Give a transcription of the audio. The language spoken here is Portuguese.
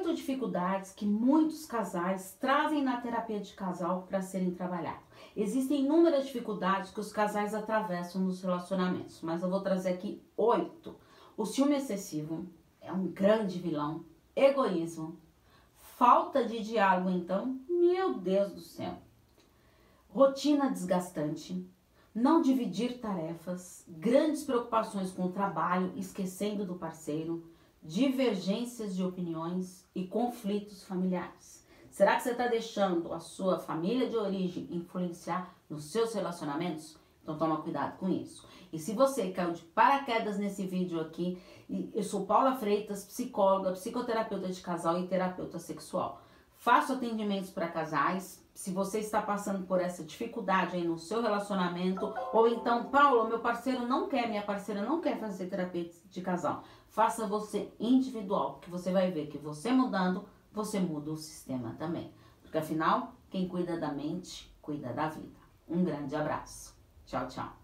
oito dificuldades que muitos casais trazem na terapia de casal para serem trabalhadas. Existem inúmeras dificuldades que os casais atravessam nos relacionamentos, mas eu vou trazer aqui oito. O ciúme excessivo é um grande vilão, egoísmo, falta de diálogo, então, meu Deus do céu. Rotina desgastante, não dividir tarefas, grandes preocupações com o trabalho, esquecendo do parceiro, divergências de opiniões e conflitos familiares. Será que você está deixando a sua família de origem influenciar nos seus relacionamentos? Então toma cuidado com isso. E se você caiu de paraquedas nesse vídeo aqui, eu sou Paula Freitas, psicóloga, psicoterapeuta de casal e terapeuta sexual. Faço atendimentos para casais. Se você está passando por essa dificuldade aí no seu relacionamento, ou então, Paulo, meu parceiro não quer, minha parceira não quer fazer terapia de casal. Faça você individual, porque você vai ver que você mudando, você muda o sistema também. Porque afinal, quem cuida da mente, cuida da vida. Um grande abraço. Tchau, tchau.